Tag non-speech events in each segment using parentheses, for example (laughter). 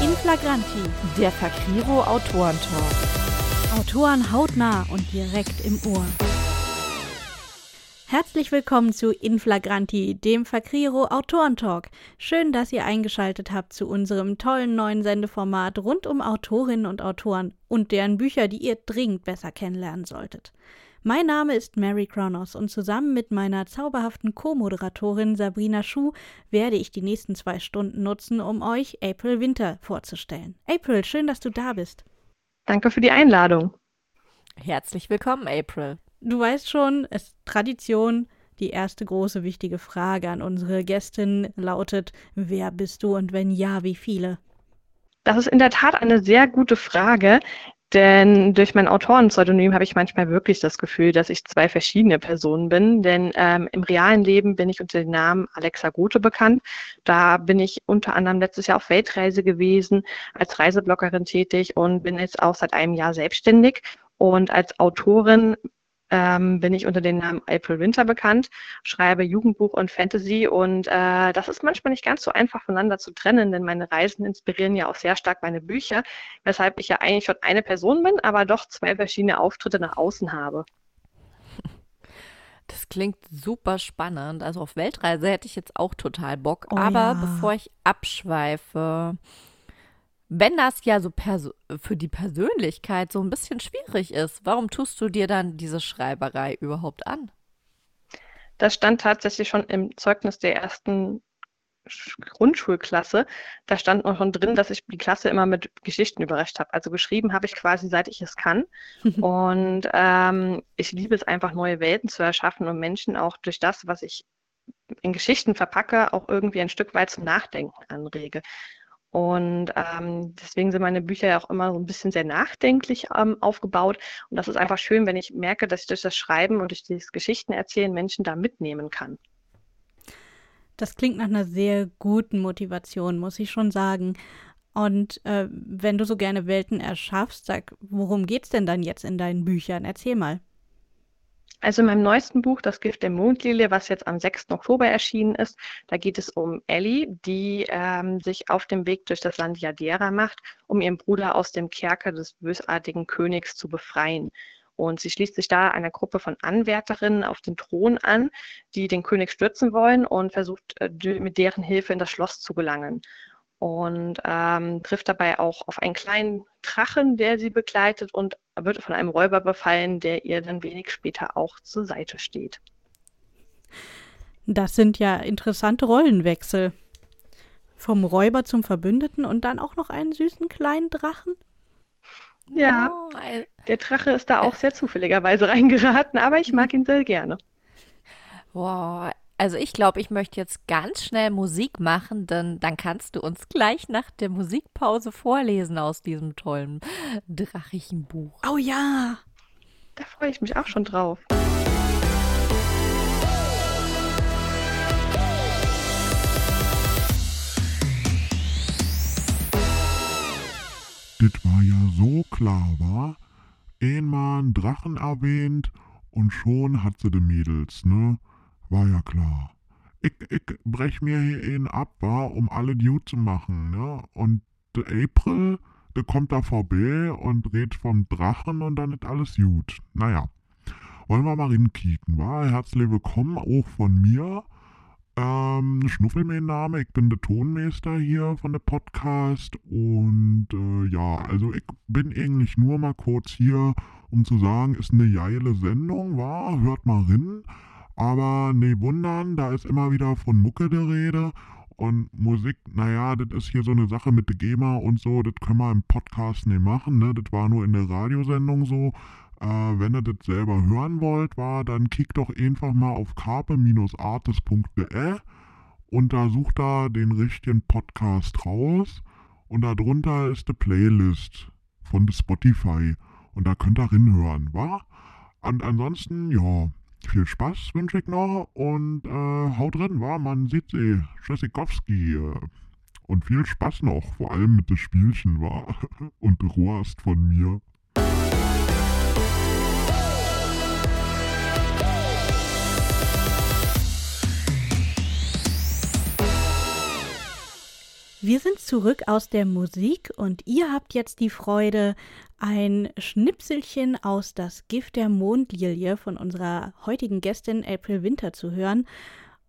In Flagranti, der Fakriro Autorentalk. Autoren hautnah und direkt im Ohr. Herzlich willkommen zu Inflagranti, dem Fakriro Autorentalk. Schön, dass ihr eingeschaltet habt zu unserem tollen neuen Sendeformat rund um Autorinnen und Autoren und deren Bücher, die ihr dringend besser kennenlernen solltet. Mein Name ist Mary Kronos und zusammen mit meiner zauberhaften Co-Moderatorin Sabrina Schuh werde ich die nächsten zwei Stunden nutzen, um euch April Winter vorzustellen. April, schön, dass du da bist. Danke für die Einladung. Herzlich willkommen, April. Du weißt schon, es ist Tradition. Die erste große wichtige Frage an unsere Gästin lautet: Wer bist du und wenn ja, wie viele? Das ist in der Tat eine sehr gute Frage, denn durch mein Autorenpseudonym habe ich manchmal wirklich das Gefühl, dass ich zwei verschiedene Personen bin. Denn ähm, im realen Leben bin ich unter dem Namen Alexa Gute bekannt. Da bin ich unter anderem letztes Jahr auf Weltreise gewesen, als Reisebloggerin tätig und bin jetzt auch seit einem Jahr selbstständig. Und als Autorin ähm, bin ich unter dem Namen April Winter bekannt, schreibe Jugendbuch und Fantasy und äh, das ist manchmal nicht ganz so einfach voneinander zu trennen, denn meine Reisen inspirieren ja auch sehr stark meine Bücher, weshalb ich ja eigentlich schon eine Person bin, aber doch zwei verschiedene Auftritte nach außen habe. Das klingt super spannend. Also auf Weltreise hätte ich jetzt auch total Bock. Oh aber ja. bevor ich abschweife, wenn das ja so für die Persönlichkeit so ein bisschen schwierig ist, warum tust du dir dann diese Schreiberei überhaupt an? Das stand tatsächlich schon im Zeugnis der ersten Grundschulklasse. Da stand noch schon drin, dass ich die Klasse immer mit Geschichten überrascht habe. Also geschrieben habe ich quasi, seit ich es kann. (laughs) und ähm, ich liebe es einfach, neue Welten zu erschaffen und Menschen auch durch das, was ich in Geschichten verpacke, auch irgendwie ein Stück weit zum Nachdenken anrege. Und ähm, deswegen sind meine Bücher ja auch immer so ein bisschen sehr nachdenklich ähm, aufgebaut. Und das ist einfach schön, wenn ich merke, dass ich durch das Schreiben und durch dieses Geschichtenerzählen Menschen da mitnehmen kann. Das klingt nach einer sehr guten Motivation, muss ich schon sagen. Und äh, wenn du so gerne Welten erschaffst, sag, worum geht's denn dann jetzt in deinen Büchern? Erzähl mal. Also in meinem neuesten Buch, Das Gift der Mondlilie, was jetzt am 6. Oktober erschienen ist, da geht es um Ellie, die ähm, sich auf dem Weg durch das Land Yadira macht, um ihren Bruder aus dem Kerker des bösartigen Königs zu befreien. Und sie schließt sich da einer Gruppe von Anwärterinnen auf den Thron an, die den König stürzen wollen und versucht äh, mit deren Hilfe in das Schloss zu gelangen und ähm, trifft dabei auch auf einen kleinen Drachen, der sie begleitet und wird von einem Räuber befallen, der ihr dann wenig später auch zur Seite steht. Das sind ja interessante Rollenwechsel. Vom Räuber zum Verbündeten und dann auch noch einen süßen kleinen Drachen. Ja, oh, der Drache ist da auch sehr zufälligerweise (laughs) reingeraten, aber ich mag ihn sehr gerne. Wow, also ich glaube, ich möchte jetzt ganz schnell Musik machen, denn dann kannst du uns gleich nach der Musikpause vorlesen aus diesem tollen drachigen Buch. Oh ja, da freue ich mich auch schon drauf. Das war ja so klar, war? Einmal einen Drachen erwähnt und schon hat sie die Mädels, ne? War ja klar. Ich, ich brech mir hier einen ab, war, um alle gut zu machen, ne? Und der April, der kommt da vorbei und redet vom Drachen und dann ist alles gut. Naja, wollen wir mal rinkicken, war? Herzlich willkommen auch von mir. Ähm, Schnuffel mein Name, ich bin der Tonmeister hier von der Podcast und äh, ja, also ich bin eigentlich nur mal kurz hier, um zu sagen, ist eine geile Sendung, war, hört mal rein. Aber nee, wundern, da ist immer wieder von Mucke die Rede. Und Musik, naja, das ist hier so eine Sache mit der GEMA und so, das können wir im Podcast nicht machen, ne? Das war nur in der Radiosendung so. Äh, wenn ihr das selber hören wollt, war, dann kickt doch einfach mal auf carpe-artis.de und da sucht da den richtigen Podcast raus und darunter ist die Playlist von der Spotify und da könnt ihr hinhören, wa? Und ansonsten, ja, viel Spaß wünsche ich noch und äh, haut drin, war man sieht sie, Tschüssikowski. Äh, und viel Spaß noch, vor allem mit dem Spielchen, war (laughs) und Rohrst von mir. Wir sind zurück aus der Musik und ihr habt jetzt die Freude, ein Schnipselchen aus Das Gift der Mondlilie von unserer heutigen Gästin April Winter zu hören.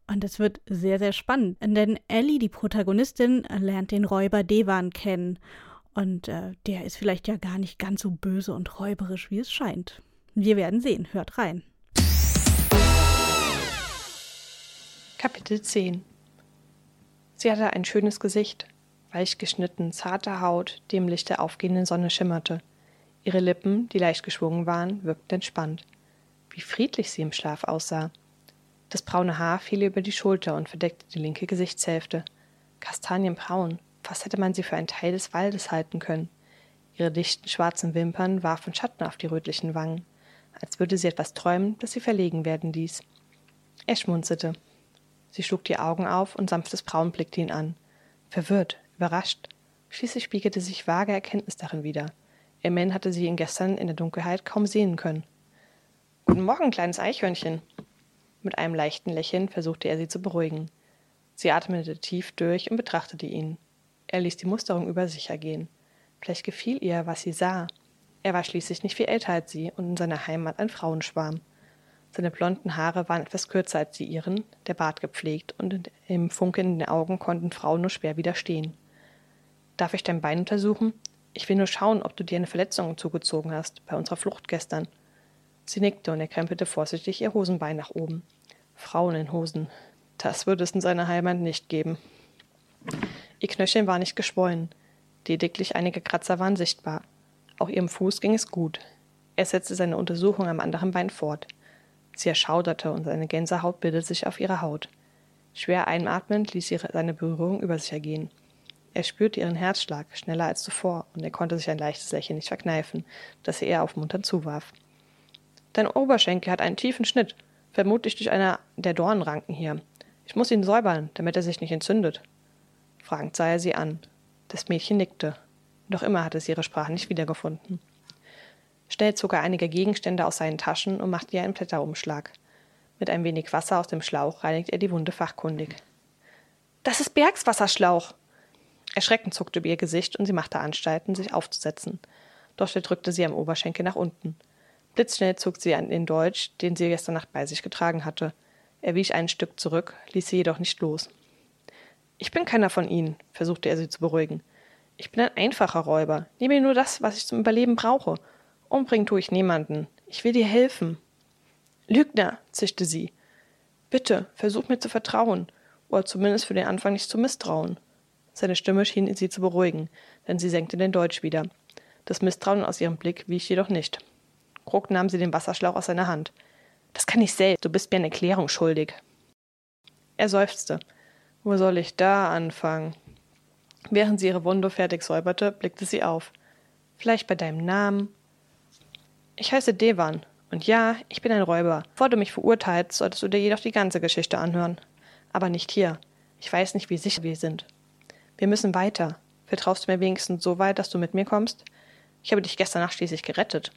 Und es wird sehr, sehr spannend, denn Ellie, die Protagonistin, lernt den Räuber Devan kennen. Und äh, der ist vielleicht ja gar nicht ganz so böse und räuberisch, wie es scheint. Wir werden sehen. Hört rein. Kapitel 10 Sie hatte ein schönes Gesicht, weich geschnitten, zarte Haut, die im Licht der aufgehenden Sonne schimmerte. Ihre Lippen, die leicht geschwungen waren, wirkten entspannt. Wie friedlich sie im Schlaf aussah. Das braune Haar fiel ihr über die Schulter und verdeckte die linke Gesichtshälfte. Kastanienbraun, fast hätte man sie für einen Teil des Waldes halten können. Ihre dichten schwarzen Wimpern warfen Schatten auf die rötlichen Wangen, als würde sie etwas träumen, das sie verlegen werden ließ. Er schmunzelte. Sie schlug die Augen auf und sanftes Braun blickte ihn an. Verwirrt, überrascht. Schließlich spiegelte sich vage Erkenntnis darin wieder. Immerhin hatte sie ihn gestern in der Dunkelheit kaum sehen können. Guten Morgen, kleines Eichhörnchen. Mit einem leichten Lächeln versuchte er sie zu beruhigen. Sie atmete tief durch und betrachtete ihn. Er ließ die Musterung über sich ergehen. Vielleicht gefiel ihr, was sie sah. Er war schließlich nicht viel älter als sie und in seiner Heimat ein Frauenschwarm. Seine blonden Haare waren etwas kürzer als die ihren, der Bart gepflegt, und im Funken in den Augen konnten Frauen nur schwer widerstehen. Darf ich dein Bein untersuchen? Ich will nur schauen, ob du dir eine Verletzung zugezogen hast, bei unserer Flucht gestern. Sie nickte und er krempelte vorsichtig ihr Hosenbein nach oben. Frauen in Hosen. Das würde es in seiner Heimat nicht geben. Ihr Knöcheln war nicht geschwollen. Lediglich einige Kratzer waren sichtbar. Auch ihrem Fuß ging es gut. Er setzte seine Untersuchung am anderen Bein fort. Sie erschauderte und seine Gänsehaut bildete sich auf ihrer Haut. Schwer einatmend ließ sie seine Berührung über sich ergehen. Er spürte ihren Herzschlag schneller als zuvor und er konnte sich ein leichtes Lächeln nicht verkneifen, das er ihr aufmunternd zuwarf. Dein Oberschenkel hat einen tiefen Schnitt, vermutlich durch einer der Dornenranken hier. Ich muss ihn säubern, damit er sich nicht entzündet. Fragend sah er sie an. Das Mädchen nickte. Noch immer hatte sie ihre Sprache nicht wiedergefunden. Schnell zog er einige Gegenstände aus seinen Taschen und machte ihr einen Blätterumschlag. Mit ein wenig Wasser aus dem Schlauch reinigte er die Wunde fachkundig. Das ist Bergswasserschlauch! Erschreckend zuckte über ihr Gesicht und sie machte Anstalten, sich aufzusetzen. Doch er drückte sie am Oberschenkel nach unten. Blitzschnell zog sie an den Dolch, den sie gestern Nacht bei sich getragen hatte. Er wich ein Stück zurück, ließ sie jedoch nicht los. Ich bin keiner von ihnen, versuchte er sie zu beruhigen. Ich bin ein einfacher Räuber, nehme nur das, was ich zum Überleben brauche Umbringen tue ich niemanden. Ich will dir helfen. Lügner, zischte sie. Bitte, versuch mir zu vertrauen, oder zumindest für den Anfang nicht zu misstrauen. Seine Stimme schien sie zu beruhigen, denn sie senkte den Deutsch wieder. Das Misstrauen aus ihrem Blick wich jedoch nicht. Krug nahm sie den Wasserschlauch aus seiner Hand. Das kann ich selbst, du bist mir eine Erklärung schuldig. Er seufzte. Wo soll ich da anfangen? Während sie ihre Wunde fertig säuberte, blickte sie auf. Vielleicht bei deinem Namen ich heiße Devan. Und ja, ich bin ein Räuber. Bevor du mich verurteilst, solltest du dir jedoch die ganze Geschichte anhören. Aber nicht hier. Ich weiß nicht, wie sicher wir sind. Wir müssen weiter. Vertraust du mir wenigstens so weit, dass du mit mir kommst? Ich habe dich gestern Nacht schließlich gerettet.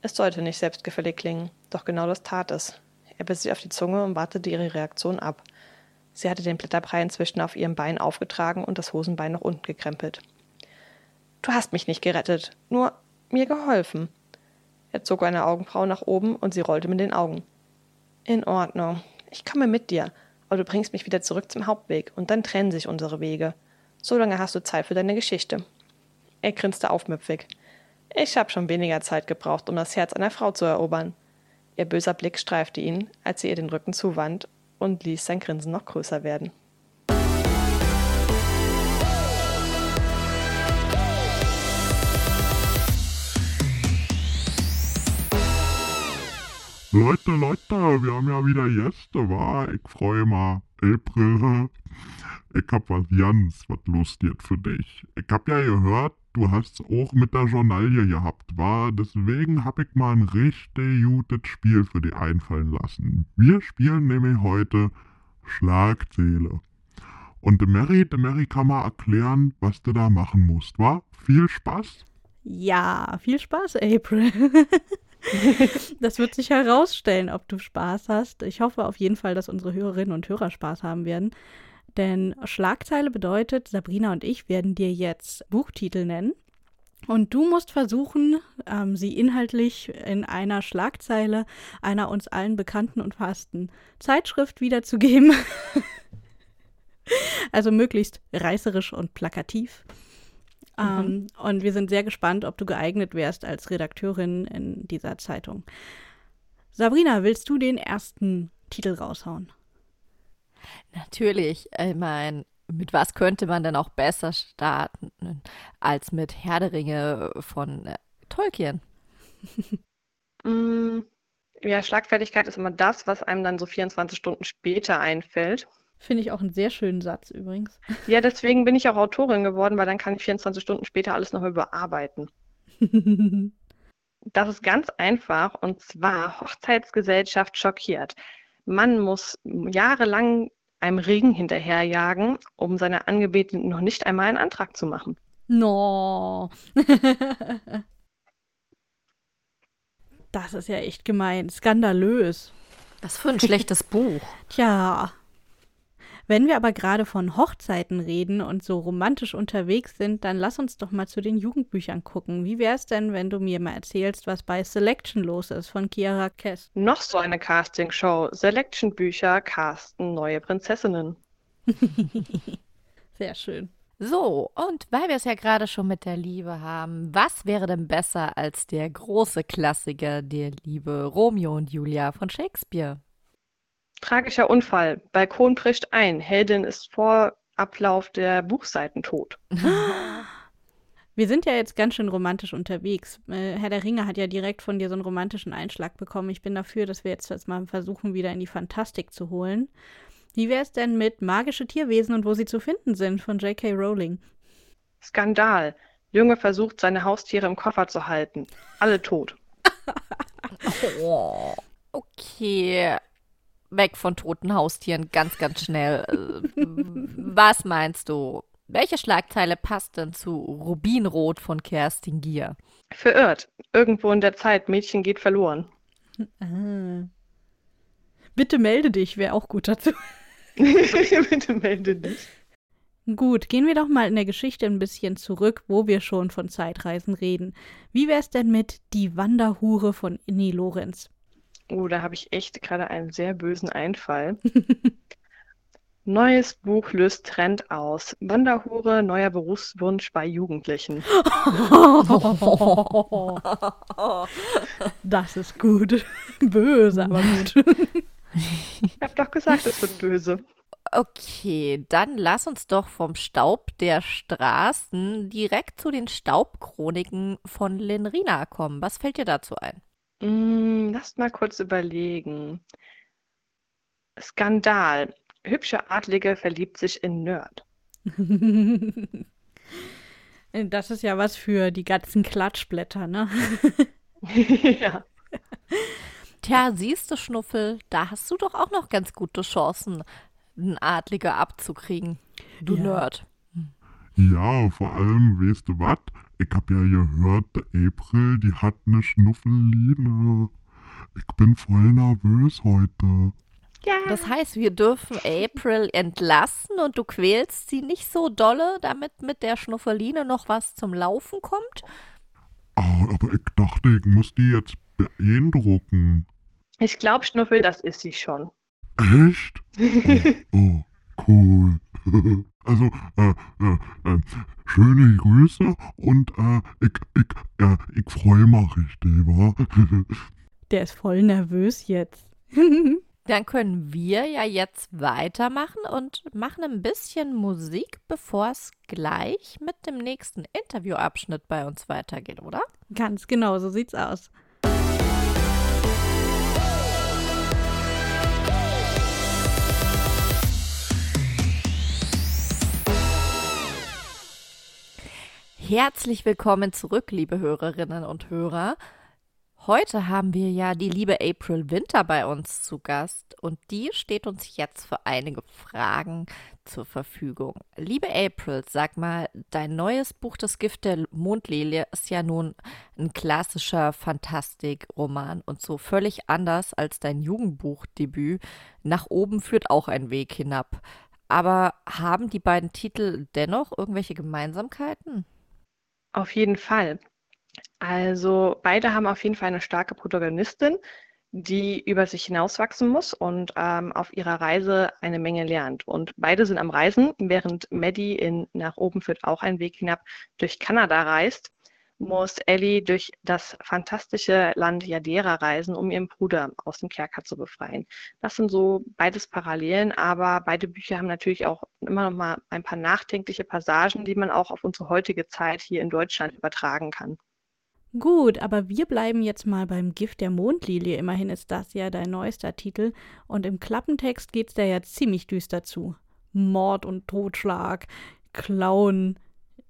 Es sollte nicht selbstgefällig klingen, doch genau das tat es. Er biss sich auf die Zunge und wartete ihre Reaktion ab. Sie hatte den Blätterbrei inzwischen auf ihrem Bein aufgetragen und das Hosenbein nach unten gekrempelt. Du hast mich nicht gerettet, nur mir geholfen. Er zog eine Augenbraue nach oben und sie rollte mit den Augen. In Ordnung. Ich komme mit dir, aber du bringst mich wieder zurück zum Hauptweg und dann trennen sich unsere Wege. So lange hast du Zeit für deine Geschichte. Er grinste aufmüpfig. Ich habe schon weniger Zeit gebraucht, um das Herz einer Frau zu erobern. Ihr böser Blick streifte ihn, als sie ihr den Rücken zuwand und ließ sein Grinsen noch größer werden. Leute, Leute, wir haben ja wieder Gäste, wa? Ich freue mich. April, ich hab was ganz was Lustiges für dich. Ich hab ja gehört, du hast auch mit der Journalie gehabt, wa? Deswegen hab ich mal ein richtig gutes Spiel für dich einfallen lassen. Wir spielen nämlich heute Schlagzähle. Und der Mary, der Mary kann mal erklären, was du da machen musst, wa? Viel Spaß? Ja, viel Spaß, April. (laughs) (laughs) das wird sich herausstellen, ob du Spaß hast. Ich hoffe auf jeden Fall, dass unsere Hörerinnen und Hörer Spaß haben werden. Denn Schlagzeile bedeutet, Sabrina und ich werden dir jetzt Buchtitel nennen. Und du musst versuchen, ähm, sie inhaltlich in einer Schlagzeile einer uns allen bekannten und verhassten Zeitschrift wiederzugeben. (laughs) also möglichst reißerisch und plakativ. Mhm. Ähm, und wir sind sehr gespannt, ob du geeignet wärst als Redakteurin in dieser Zeitung. Sabrina, willst du den ersten Titel raushauen? Natürlich. Ich meine, mit was könnte man denn auch besser starten als mit Herr der Ringe von äh, Tolkien? (laughs) Mm, ja, Schlagfertigkeit ist immer das, was einem dann so 24 Stunden später einfällt. Finde ich auch einen sehr schönen Satz übrigens. (laughs) Ja, deswegen bin ich auch Autorin geworden, weil dann kann ich 24 Stunden später alles nochmal überarbeiten. (laughs) das ist ganz einfach und zwar Hochzeitsgesellschaft schockiert. Man muss jahrelang einem Regen hinterherjagen, um seiner Angebeteten noch nicht einmal einen Antrag zu machen. No. (laughs) das ist ja echt gemein. Skandalös. Was für ein schlechtes Buch. Tja. Wenn wir aber gerade von Hochzeiten reden und so romantisch unterwegs sind, dann lass uns doch mal zu den Jugendbüchern gucken. Wie wäre es denn, wenn du mir mal erzählst, was bei Selection los ist von Chiara Kess? Noch so eine Castingshow. Selection-Bücher casten neue Prinzessinnen. (laughs) Sehr schön. So, und weil wir es ja gerade schon mit der Liebe haben, was wäre denn besser als der große Klassiker der Liebe Romeo und Julia von Shakespeare? Tragischer Unfall. Balkon bricht ein. Heldin ist vor Ablauf der Buchseiten tot. (gasps) Wir sind ja jetzt ganz schön romantisch unterwegs. Äh, Herr der Ringe hat ja direkt von dir so einen romantischen Einschlag bekommen. Ich bin dafür, dass wir jetzt, mal versuchen, wieder in die Fantastik zu holen. Wie wäre es denn mit magische Tierwesen und wo sie zu finden sind von J.K. Rowling? Skandal. Junge versucht, seine Haustiere im Koffer zu halten. Alle tot. (laughs) oh, okay weg von toten Haustieren, ganz, ganz schnell. Äh, was meinst du? Welche Schlagzeile passt denn zu Rubinrot von Kerstin Gier? Verirrt. Irgendwo in der Zeit. Mädchen geht verloren. Ah. Bitte melde dich, wäre auch gut dazu. (laughs) Bitte melde dich. Gut, gehen wir doch mal in der Geschichte ein bisschen zurück, wo wir schon von Zeitreisen reden. Wie wär's denn mit Die Wanderhure von Inni Lorenz? Oh, da habe ich echt gerade einen sehr bösen Einfall. (laughs) Neues Buch löst Trend aus. Wanderhure, neuer Berufswunsch bei Jugendlichen. (laughs) Das ist gut. (laughs) Böse, aber gut. Ich habe doch gesagt, es wird böse. Okay, dann lass uns doch vom Staub der Straßen direkt zu den Staubchroniken von Lenrina kommen. Was fällt dir dazu ein? Hm, lasst mal kurz überlegen. Skandal. Hübsche Adlige verliebt sich in Nerd. (laughs) Das ist ja was für die ganzen Klatschblätter, ne? (laughs) Ja. Tja, siehst du, Schnuffel, da hast du doch auch noch ganz gute Chancen, einen Adliger abzukriegen. Du Ja. Nerd. Ja, vor allem, weißt du was? Ich hab ja gehört, April, die hat ne Schnuffeline. Ich bin voll nervös heute. Ja. Das heißt, wir dürfen April entlassen und du quälst sie nicht so dolle, damit mit der Schnuffeline noch was zum Laufen kommt? Ah, aber ich dachte, ich muss die jetzt beeindrucken. Ich glaube, Schnuffel, das ist sie schon. Echt? (laughs) Oh, oh cool. (laughs) Also, äh, äh, äh, schöne Grüße und äh, ich, ich, äh, ich freue mich richtig, wa? (laughs) Der ist voll nervös jetzt. (laughs) Dann können wir ja jetzt weitermachen und machen ein bisschen Musik, bevor es gleich mit dem nächsten Interviewabschnitt bei uns weitergeht, oder? Ganz genau, so sieht's aus. Herzlich willkommen zurück, liebe Hörerinnen und Hörer. Heute haben wir ja die liebe April Winter bei uns zu Gast und die steht uns jetzt für einige Fragen zur Verfügung. Liebe April, sag mal, dein neues Buch Das Gift der Mondlilie ist ja nun ein klassischer Fantastikroman und so völlig anders als dein Jugendbuchdebüt. Nach oben führt auch ein Weg hinab. Aber haben die beiden Titel dennoch irgendwelche Gemeinsamkeiten? Auf jeden Fall. Also beide haben auf jeden Fall eine starke Protagonistin, die über sich hinauswachsen muss und ähm, auf ihrer Reise eine Menge lernt. Und beide sind am Reisen, während Maddie in nach oben führt auch einen Weg hinab durch Kanada reist muss Ellie durch das fantastische Land Yadera reisen, um ihren Bruder aus dem Kerker zu befreien. Das sind so beides Parallelen, aber beide Bücher haben natürlich auch immer noch mal ein paar nachdenkliche Passagen, die man auch auf unsere heutige Zeit hier in Deutschland übertragen kann. Gut, aber wir bleiben jetzt mal beim Gift der Mondlilie. Immerhin ist das ja dein neuester Titel. Und im Klappentext geht's da ja ziemlich düster zu. Mord und Totschlag, Klauen,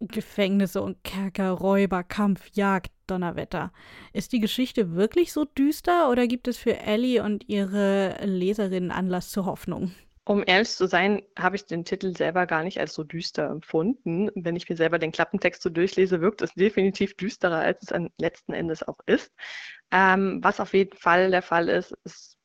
Gefängnisse und Kerker, Räuber, Kampf, Jagd, Donnerwetter. Ist die Geschichte wirklich so düster oder gibt es für Ellie und ihre Leserinnen Anlass zur Hoffnung? Um ehrlich zu sein, habe ich den Titel selber gar nicht als so düster empfunden. Wenn ich mir selber den Klappentext so durchlese, wirkt es definitiv düsterer, als es letzten Endes auch ist. Ähm, was auf jeden Fall der Fall ist, ist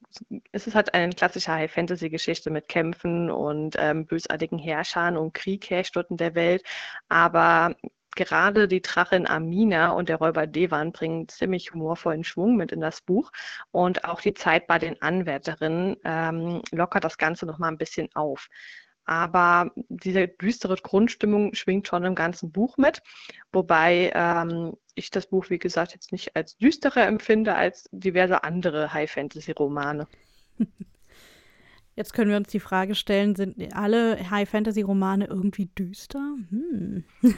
es ist halt eine klassische High-Fantasy-Geschichte mit Kämpfen und ähm, bösartigen Herrschern und Krieg herrscht dort in der Welt. Aber gerade die Drachin Amina und der Räuber Devan bringen ziemlich humorvollen Schwung mit in das Buch. Und auch die Zeit bei den Anwärterinnen ähm, lockert das Ganze nochmal ein bisschen auf. Aber diese düstere Grundstimmung schwingt schon im ganzen Buch mit, wobei ähm, ich das Buch, wie gesagt, jetzt nicht als düsterer empfinde als diverse andere High-Fantasy-Romane. (laughs) Jetzt können wir uns die Frage stellen, sind alle High-Fantasy-Romane irgendwie düster? Hm. (laughs)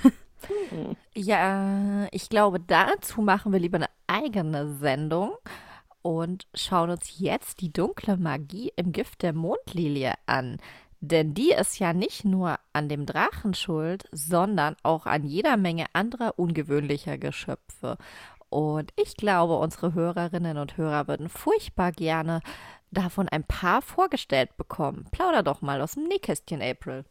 Ja, ich glaube, dazu machen wir lieber eine eigene Sendung und schauen uns jetzt die dunkle Magie im Gift der Mondlilie an. Denn die ist ja nicht nur an dem Drachen schuld, sondern auch an jeder Menge anderer ungewöhnlicher Geschöpfe. Und ich glaube, unsere Hörerinnen und Hörer würden furchtbar gerne davon ein paar vorgestellt bekommen. Plauder doch mal aus dem Nähkästchen, April.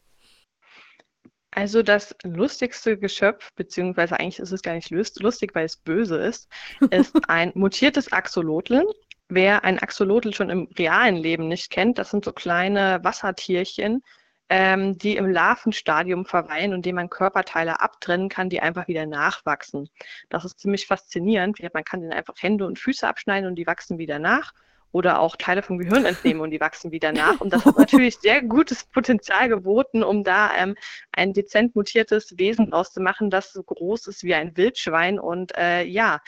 Also das lustigste Geschöpf, beziehungsweise eigentlich ist es gar nicht lustig, weil es böse ist, ist (laughs) ein mutiertes Axolotln. Wer ein Axolotl schon im realen Leben nicht kennt, das sind so kleine Wassertierchen, ähm, die im Larvenstadium verweilen und denen man Körperteile abtrennen kann, die einfach wieder nachwachsen. Das ist ziemlich faszinierend. Man kann denen einfach Hände und Füße abschneiden und die wachsen wieder nach oder auch Teile vom Gehirn entnehmen und die wachsen wieder nach. Und das hat (laughs) natürlich sehr gutes Potenzial geboten, um da ähm, ein dezent mutiertes Wesen auszumachen, das so groß ist wie ein Wildschwein und äh, ja,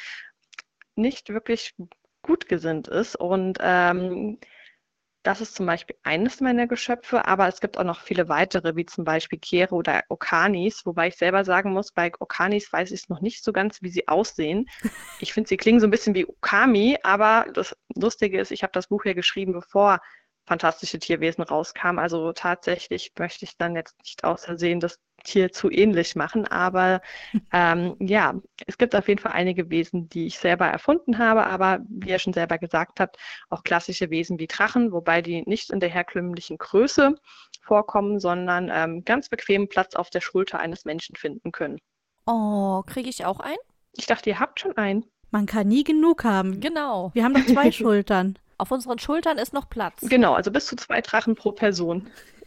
nicht wirklich gut gesinnt ist. Und ähm, das ist zum Beispiel eines meiner Geschöpfe, aber es gibt auch noch viele weitere, wie zum Beispiel Kere oder Okanis, wobei ich selber sagen muss, bei Okanis weiß ich es noch nicht so ganz, wie sie aussehen. (laughs) Ich finde, sie klingen so ein bisschen wie Okami, aber das Lustige ist, ich habe das Buch ja geschrieben, bevor fantastische Tierwesen rauskam. Also tatsächlich möchte ich dann jetzt nicht außersehen das Tier zu ähnlich machen. Aber (laughs) ähm, ja, es gibt auf jeden Fall einige Wesen, die ich selber erfunden habe, aber wie ihr schon selber gesagt habt, auch klassische Wesen wie Drachen, wobei die nicht in der herkömmlichen Größe vorkommen, sondern ähm, ganz bequemen Platz auf der Schulter eines Menschen finden können. Oh, kriege ich auch einen? Ich dachte, ihr habt schon einen. Man kann nie genug haben. Genau. Wir haben doch zwei (laughs) Schultern. Auf unseren Schultern ist noch Platz. Genau, also bis zu zwei Drachen pro Person. (laughs)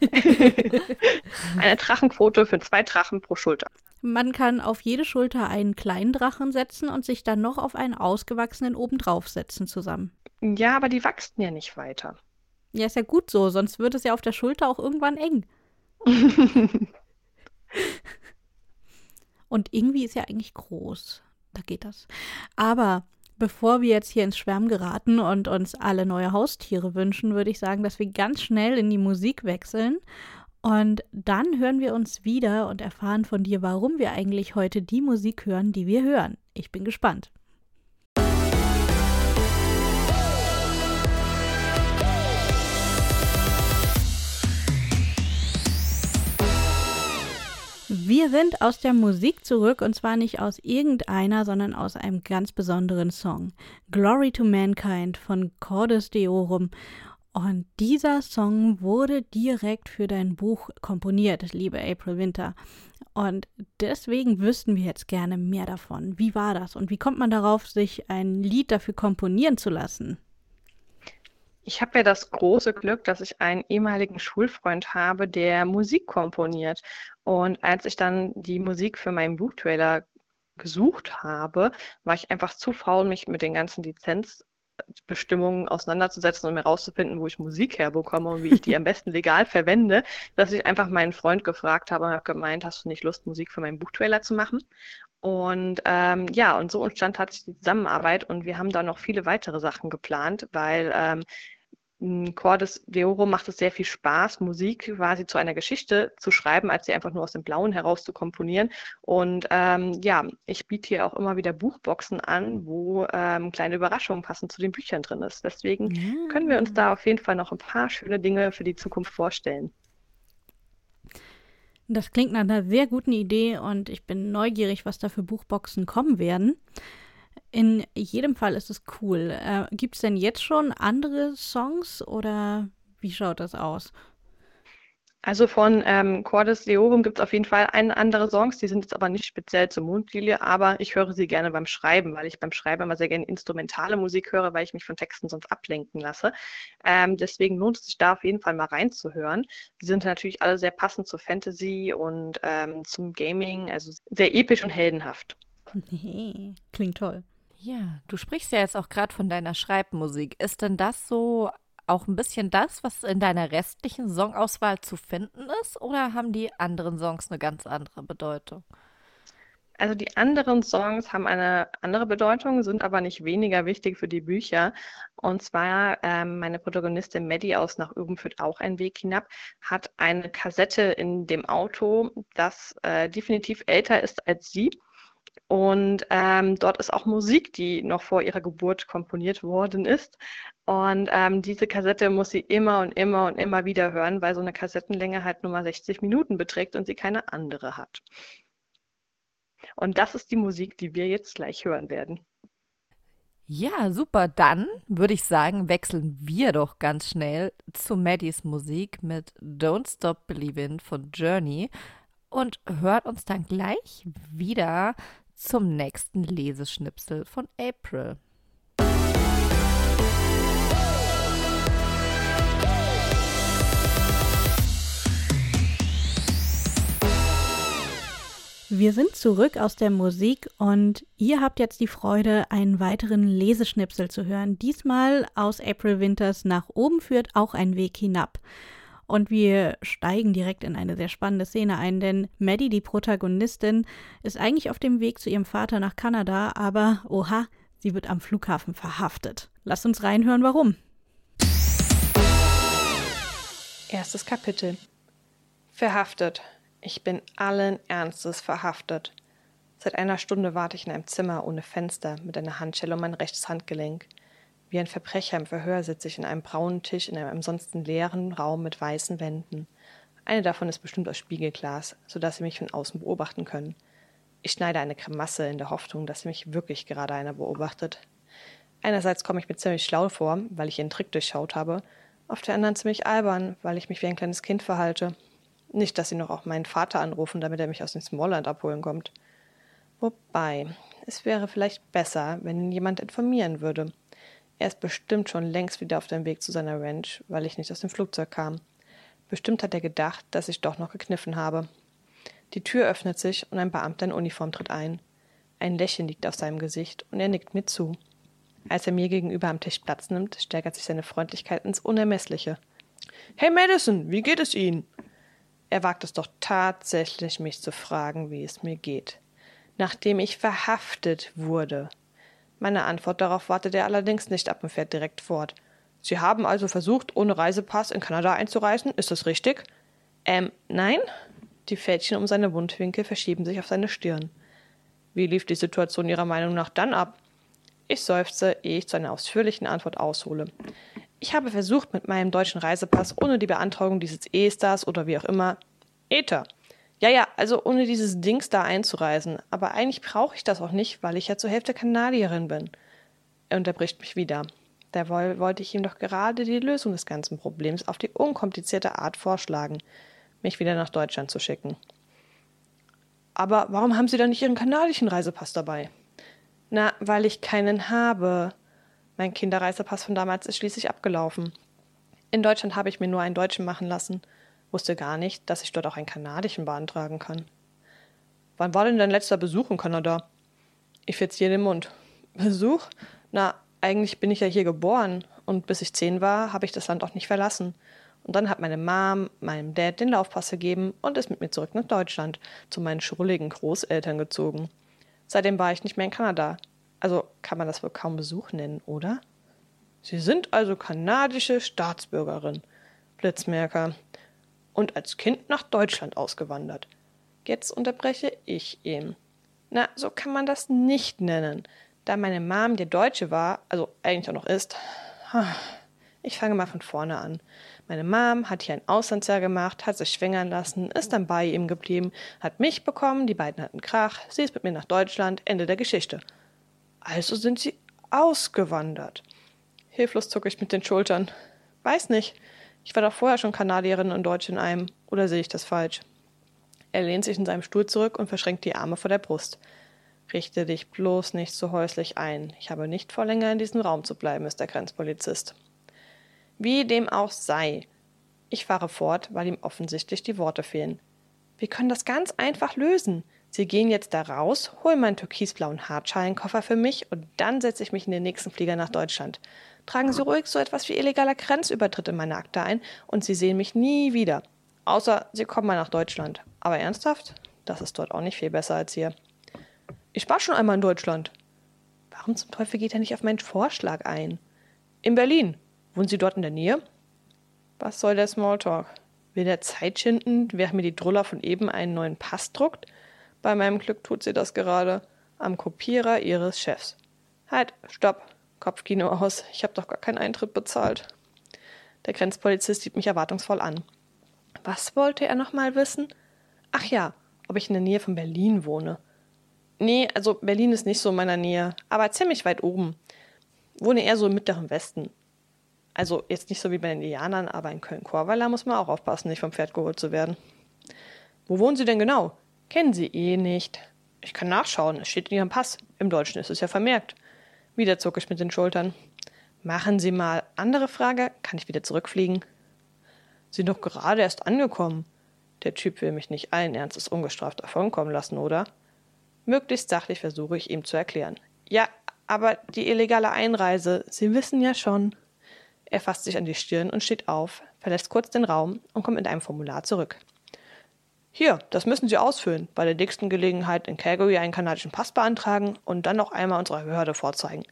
Eine Drachenquote für zwei Drachen pro Schulter. Man kann auf jede Schulter einen kleinen Drachen setzen und sich dann noch auf einen ausgewachsenen obendrauf setzen zusammen. Ja, aber die wachsen ja nicht weiter. Ja, ist ja gut so, sonst wird es ja auf der Schulter auch irgendwann eng. (laughs) und irgendwie ist ja eigentlich groß. Da geht das. Aber bevor wir jetzt hier ins Schwärmen geraten und uns alle neue Haustiere wünschen, würde ich sagen, dass wir ganz schnell in die Musik wechseln. Und dann hören wir uns wieder und erfahren von dir, warum wir eigentlich heute die Musik hören, die wir hören. Ich bin gespannt. Wir sind aus der Musik zurück und zwar nicht aus irgendeiner, sondern aus einem ganz besonderen Song. Glory to Mankind von Cordes Deorum. Und dieser Song wurde direkt für dein Buch komponiert, liebe April Winter. Und deswegen wüssten wir jetzt gerne mehr davon. Wie war das und wie kommt man darauf, sich ein Lied dafür komponieren zu lassen? Ich habe ja das große Glück, dass ich einen ehemaligen Schulfreund habe, der Musik komponiert. Und als ich dann die Musik für meinen Buchtrailer gesucht habe, war ich einfach zu faul, mich mit den ganzen Lizenzbestimmungen auseinanderzusetzen, um herauszufinden, wo ich Musik herbekomme und wie ich die am besten legal verwende, dass ich einfach meinen Freund gefragt habe und habe gemeint, hast du nicht Lust, Musik für meinen Buchtrailer zu machen? Und ähm, ja, und so entstand tatsächlich die Zusammenarbeit und wir haben da noch viele weitere Sachen geplant, weil ähm, Cordes Deoro macht es sehr viel Spaß, Musik quasi zu einer Geschichte zu schreiben, als sie einfach nur aus dem Blauen heraus zu komponieren. Und ähm, ja, ich biete hier auch immer wieder Buchboxen an, wo ähm, kleine Überraschungen passend zu den Büchern drin ist. Deswegen ja. können wir uns da auf jeden Fall noch ein paar schöne Dinge für die Zukunft vorstellen. Das klingt nach einer sehr guten Idee und ich bin neugierig, was da für Buchboxen kommen werden. In jedem Fall ist es cool. Äh, Gibt es denn jetzt schon andere Songs oder wie schaut das aus? Also von ähm, Cordes Leorum gibt es auf jeden Fall ein, andere Songs, die sind jetzt aber nicht speziell zur Mondlilie, aber ich höre sie gerne beim Schreiben, weil ich beim Schreiben immer sehr gerne instrumentale Musik höre, weil ich mich von Texten sonst ablenken lasse. Ähm, deswegen lohnt es sich da auf jeden Fall mal reinzuhören. Die sind natürlich alle sehr passend zur Fantasy und ähm, zum Gaming, also sehr episch und heldenhaft. (laughs) Nee, klingt toll. Ja, du sprichst ja jetzt auch gerade von deiner Schreibmusik. Ist denn das so auch ein bisschen das, was in deiner restlichen Songauswahl zu finden ist? Oder haben die anderen Songs eine ganz andere Bedeutung? Also die anderen Songs haben eine andere Bedeutung, sind aber nicht weniger wichtig für die Bücher. Und zwar ähm, meine Protagonistin Maddie aus Nach oben führt auch ein Weg hinab, hat eine Kassette in dem Auto, das äh, definitiv älter ist als sie. Und ähm, dort ist auch Musik, die noch vor ihrer Geburt komponiert worden ist. Und ähm, diese Kassette muss sie immer und immer und immer wieder hören, weil so eine Kassettenlänge halt nur mal 60 Minuten beträgt und sie keine andere hat. Und das ist die Musik, die wir jetzt gleich hören werden. Ja, super. Dann würde ich sagen, wechseln wir doch ganz schnell zu Maddies Musik mit Don't Stop Believin' von Journey und hört uns dann gleich wieder zum nächsten Leseschnipsel von April. Wir sind zurück aus der Musik und ihr habt jetzt die Freude, einen weiteren Leseschnipsel zu hören. Diesmal aus April Winters Nach oben führt auch ein Weg hinab. Und wir steigen direkt in eine sehr spannende Szene ein, denn Maddie, die Protagonistin, ist eigentlich auf dem Weg zu ihrem Vater nach Kanada, aber oha, sie wird am Flughafen verhaftet. Lasst uns reinhören, warum. Erstes Kapitel. Verhaftet. Ich bin allen Ernstes verhaftet. Seit einer Stunde warte ich in einem Zimmer ohne Fenster mit einer Handschelle um mein rechtes Handgelenk. Wie ein Verbrecher im Verhör sitze ich in einem braunen Tisch in einem ansonsten leeren Raum mit weißen Wänden. Eine davon ist bestimmt aus Spiegelglas, so dass sie mich von außen beobachten können. Ich schneide eine Grimasse in der Hoffnung, dass mich wirklich gerade einer beobachtet. Einerseits komme ich mir ziemlich schlau vor, weil ich ihren Trick durchschaut habe, auf der anderen ziemlich albern, weil ich mich wie ein kleines Kind verhalte nicht, dass sie noch auch meinen Vater anrufen, damit er mich aus dem Smallland abholen kommt. Wobei, es wäre vielleicht besser, wenn ihn jemand informieren würde. Er ist bestimmt schon längst wieder auf dem Weg zu seiner Ranch, weil ich nicht aus dem Flugzeug kam. Bestimmt hat er gedacht, dass ich doch noch gekniffen habe. Die Tür öffnet sich und ein Beamter in Uniform tritt ein. Ein Lächeln liegt auf seinem Gesicht und er nickt mir zu. Als er mir gegenüber am Tisch Platz nimmt, steigert sich seine Freundlichkeit ins Unermessliche. Hey Madison, wie geht es Ihnen? Er wagt es doch tatsächlich, mich zu fragen, wie es mir geht, nachdem ich verhaftet wurde. Meine Antwort darauf wartet er allerdings nicht ab und fährt direkt fort. Sie haben also versucht, ohne Reisepass in Kanada einzureisen, ist das richtig? Ähm, nein? Die Fältchen um seine Mundwinkel verschieben sich auf seine Stirn. Wie lief die Situation Ihrer Meinung nach dann ab? Ich seufze, ehe ich zu einer ausführlichen Antwort aushole. Ich habe versucht, mit meinem deutschen Reisepass ohne die Beantragung dieses E-Stars oder wie auch immer, ETA. Ja, ja, also ohne dieses Dings da einzureisen. Aber eigentlich brauche ich das auch nicht, weil ich ja zur Hälfte Kanadierin bin. Er unterbricht mich wieder. Derweil wollte ich ihm doch gerade die Lösung des ganzen Problems auf die unkomplizierte Art vorschlagen, mich wieder nach Deutschland zu schicken. Aber warum haben Sie dann nicht Ihren kanadischen Reisepass dabei? Na, weil ich keinen habe. Mein Kinderreisepass von damals ist schließlich abgelaufen. In Deutschland habe ich mir nur einen Deutschen machen lassen. Wusste gar nicht, dass ich dort auch einen kanadischen beantragen kann. Wann war denn dein letzter Besuch in Kanada? Ich verzieh den Mund. Besuch? Na, eigentlich bin ich ja hier geboren und bis ich zehn war, habe ich das Land auch nicht verlassen. Und dann hat meine Mom meinem Dad den Laufpass gegeben und ist mit mir zurück nach Deutschland zu meinen schrulligen Großeltern gezogen. Seitdem war ich nicht mehr in Kanada. Also kann man das wohl kaum Besuch nennen, oder? Sie sind also kanadische Staatsbürgerin, Blitzmerker, und als Kind nach Deutschland ausgewandert. Jetzt unterbreche ich ihn. Na, so kann man das nicht nennen. Da meine Mom die Deutsche war, also eigentlich auch noch ist. Ich fange mal von vorne an. Meine Mom hat hier ein Auslandsjahr gemacht, hat sich schwängern lassen, ist dann bei ihm geblieben, hat mich bekommen, die beiden hatten Krach, sie ist mit mir nach Deutschland, Ende der Geschichte. Also sind sie ausgewandert. Hilflos zucke ich mit den Schultern. Weiß nicht. Ich war doch vorher schon Kanadierin und Deutsch in einem. Oder sehe ich das falsch? Er lehnt sich in seinem Stuhl zurück und verschränkt die Arme vor der Brust. Richte dich bloß nicht so häuslich ein. Ich habe nicht vor, länger in diesem Raum zu bleiben, ist der Grenzpolizist. Wie dem auch sei. Ich fahre fort, weil ihm offensichtlich die Worte fehlen. Wir können das ganz einfach lösen. Sie gehen jetzt da raus, holen meinen türkisblauen Hartschalenkoffer für mich und dann setze ich mich in den nächsten Flieger nach Deutschland. Tragen Sie ruhig so etwas wie illegaler Grenzübertritt in meine Akte ein und Sie sehen mich nie wieder. Außer Sie kommen mal nach Deutschland. Aber ernsthaft? Das ist dort auch nicht viel besser als hier. Ich war schon einmal in Deutschland. Warum zum Teufel geht er nicht auf meinen Vorschlag ein? In Berlin. Wohnen Sie dort in der Nähe? Was soll der Smalltalk? Will der Zeit schinden, während mir die Druller von eben einen neuen Pass druckt? Bei meinem Glück tut sie das gerade am Kopierer ihres Chefs. Halt, stopp. Kopfkino aus. Ich habe doch gar keinen Eintritt bezahlt. Der Grenzpolizist sieht mich erwartungsvoll an. Was wollte er noch mal wissen? Ach ja, ob ich in der Nähe von Berlin wohne. Nee, also Berlin ist nicht so in meiner Nähe, aber ziemlich weit oben. Wohne eher so im mittleren Westen. Also jetzt nicht so wie bei den Indianern, aber in Köln-Korweiler muss man auch aufpassen, nicht vom Pferd geholt zu werden. Wo wohnen Sie denn genau? Kennen Sie eh nicht. Ich kann nachschauen, es steht in Ihrem Pass. Im Deutschen ist es ja vermerkt. Wieder zucke ich mit den Schultern. Machen Sie mal. Andere Frage, kann ich wieder zurückfliegen? Sie sind doch gerade erst angekommen. Der Typ will mich nicht allen Ernstes ungestraft davonkommen lassen, oder? Möglichst sachlich versuche ich ihm zu erklären. Ja, aber die illegale Einreise, Sie wissen ja schon. Er fasst sich an die Stirn und steht auf, verlässt kurz den Raum und kommt mit einem Formular zurück. Hier, das müssen Sie ausfüllen, bei der nächsten Gelegenheit in Calgary einen kanadischen Pass beantragen und dann noch einmal unserer Behörde vorzeigen.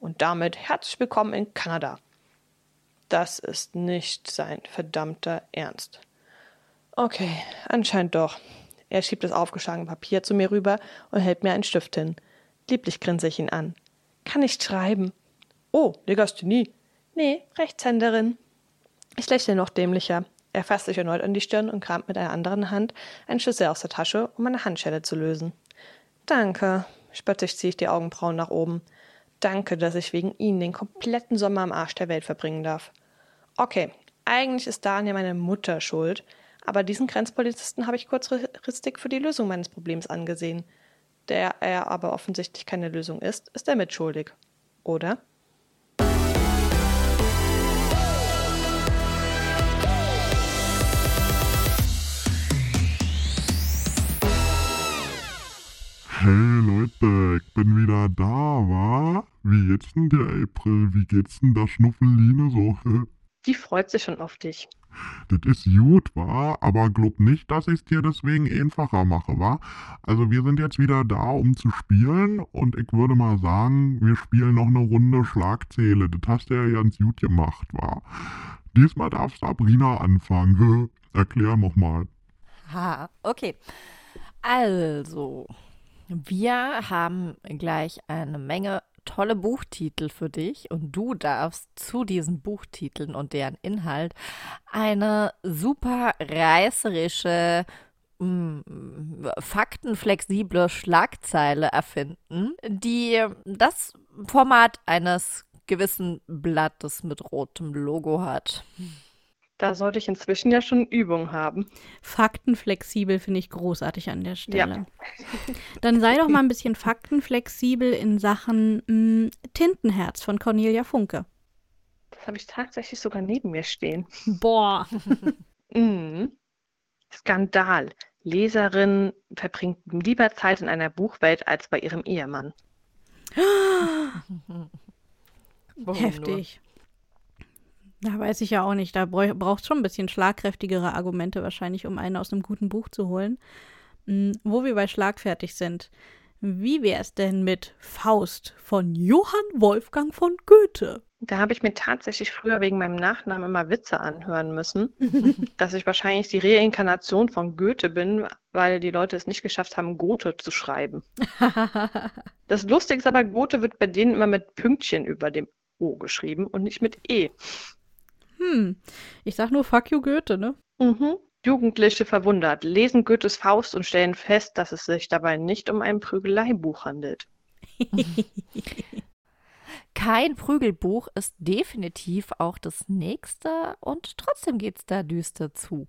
Und damit herzlich willkommen in Kanada. Das ist nicht sein verdammter Ernst. Okay, anscheinend doch. Er schiebt das aufgeschlagene Papier zu mir rüber und hält mir einen Stift hin. Lieblich grinse ich ihn an. Kann ich schreiben? Oh, Legasthenie. Nee, Rechtshänderin. Ich lächle noch dämlicher. Er fasst sich erneut an die Stirn und kramt mit einer anderen Hand einen Schlüssel aus der Tasche, um eine Handschelle zu lösen. Danke. Spöttisch ziehe ich die Augenbrauen nach oben. Danke, dass ich wegen Ihnen den kompletten Sommer am Arsch der Welt verbringen darf. Okay, eigentlich ist daran ja meine Mutter schuld, aber diesen Grenzpolizisten habe ich kurzfristig für die Lösung meines Problems angesehen. Der er aber offensichtlich keine Lösung ist, ist er mitschuldig. Oder? Hey Leute, ich bin wieder da, wa? Wie geht's denn der April? Wie geht's denn der Schnuffeline so? (laughs) Die freut sich schon auf dich. Das ist gut, wa? Aber glaub nicht, dass ich's dir deswegen einfacher mache, wa? Also wir sind jetzt wieder da, um zu spielen und ich würde mal sagen, wir spielen noch eine Runde Schlagzähle. Das hast du ja ganz gut gemacht, wa? Diesmal darf Sabrina anfangen. (laughs) Erklär noch mal. Ha, okay. Also, wir haben gleich eine Menge tolle Buchtitel für dich und du darfst zu diesen Buchtiteln und deren Inhalt eine super reißerische, mm, faktenflexible Schlagzeile erfinden, die das Format eines gewissen Blattes mit rotem Logo hat. Da sollte ich inzwischen ja schon Übung haben. Faktenflexibel finde ich großartig an der Stelle. Dann sei doch mal ein bisschen faktenflexibel in Sachen mh, Tintenherz von Cornelia Funke. Das habe ich tatsächlich sogar neben mir stehen. Boah. (laughs) Mhm. Skandal. Leserin verbringt lieber Zeit in einer Buchwelt als bei ihrem Ehemann. (laughs) Warum Heftig. Da weiß ich ja auch nicht. Da braucht es schon ein bisschen schlagkräftigere Argumente wahrscheinlich, um einen aus einem guten Buch zu holen. Hm, wo wir bei schlagfertig sind. Wie wäre es denn mit Faust von Johann Wolfgang von Goethe? Da habe ich mir tatsächlich früher wegen meinem Nachnamen immer Witze anhören müssen, (laughs) dass ich wahrscheinlich die Reinkarnation von Goethe bin, weil die Leute es nicht geschafft haben, Goethe zu schreiben. (laughs) Das Lustige ist aber, Goethe wird bei denen immer mit Pünktchen über dem O geschrieben und nicht mit E. Hm, ich sag nur Fuck you Goethe, ne? Mhm. Jugendliche verwundert, lesen Goethes Faust und stellen fest, dass es sich dabei nicht um ein Prügeleibuch handelt. (laughs) Kein Prügelbuch ist definitiv auch das nächste und trotzdem geht's da düster zu.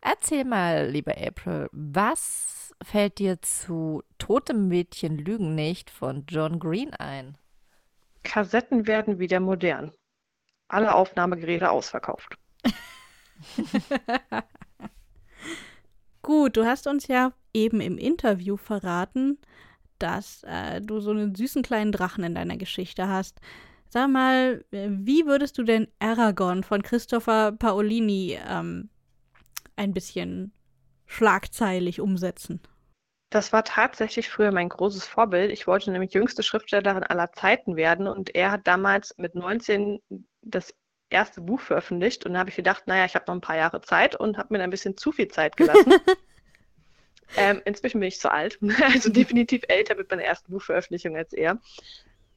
Erzähl mal, liebe April, was fällt dir zu Totem Mädchen lügen nicht von John Green ein? Kassetten werden wieder modern. Alle Aufnahmegeräte ausverkauft. (laughs) Gut, du hast uns ja eben im Interview verraten, dass äh, du so einen süßen kleinen Drachen in deiner Geschichte hast. Sag mal, wie würdest du denn Aragorn von Christopher Paolini ähm, ein bisschen schlagzeilig umsetzen? Das war tatsächlich früher mein großes Vorbild. Ich wollte nämlich jüngste Schriftstellerin aller Zeiten werden und er hat damals mit 19 das erste Buch veröffentlicht und da habe ich gedacht, naja, ich habe noch ein paar Jahre Zeit und habe mir ein bisschen zu viel Zeit gelassen. (laughs) ähm, inzwischen bin ich zu alt, (laughs) also definitiv älter mit meiner ersten Buchveröffentlichung als er.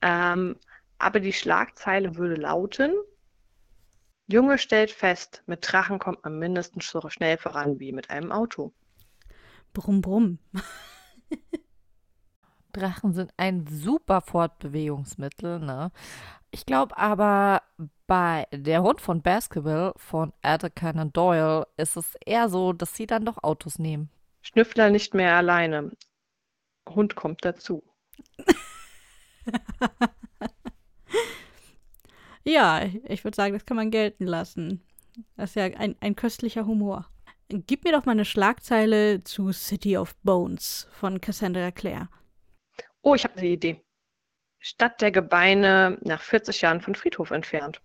Ähm, aber die Schlagzeile würde lauten, Junge stellt fest, mit Drachen kommt man mindestens so schnell voran wie mit einem Auto. Brumm, brumm. (laughs) Drachen sind ein super Fortbewegungsmittel, ne? Ich glaube aber, bei Der Hund von Baskerville von Arthur Conan Doyle ist es eher so, dass sie dann doch Autos nehmen. Schnüffler nicht mehr alleine. Hund kommt dazu. (laughs) ja, ich würde sagen, das kann man gelten lassen. Das ist ja ein, ein köstlicher Humor. Gib mir doch mal eine Schlagzeile zu City of Bones von Cassandra Clare. Oh, ich habe eine Idee. Stadt der Gebeine nach 40 Jahren von Friedhof entfernt.